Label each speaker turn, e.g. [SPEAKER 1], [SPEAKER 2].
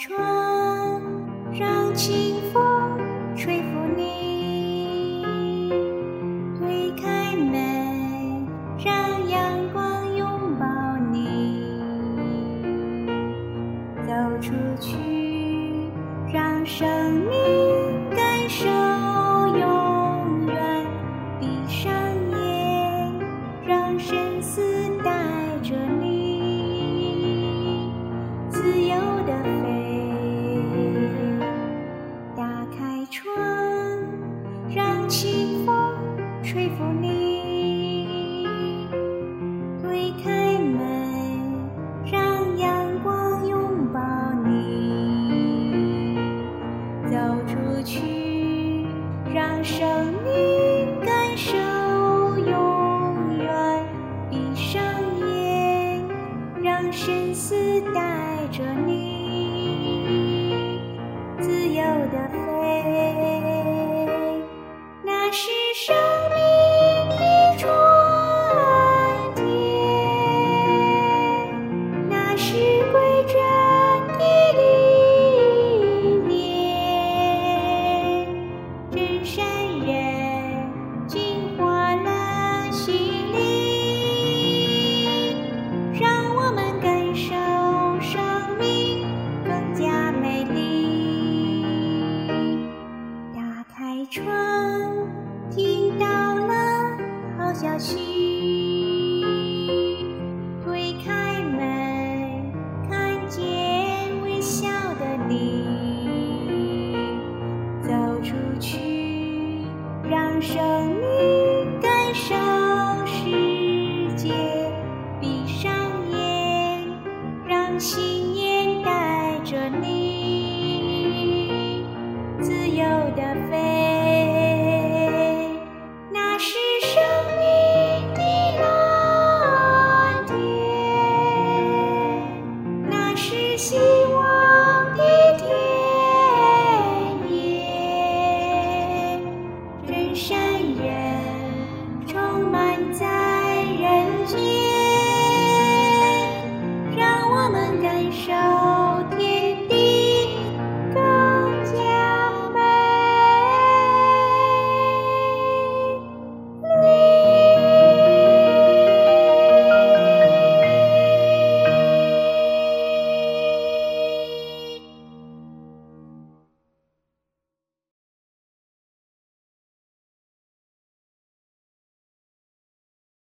[SPEAKER 1] 窗，让清风吹拂你；推开门，让阳光拥抱你。走出去，让生命感受永远。闭上眼，让生死带吹拂你；推开门，让阳光拥抱你。走出去，让生命感受永远。闭上眼，让生死带着你，是归真的历练。真善人净化了心灵，让我们感受生命更加美丽。打开窗，听到了好消息；生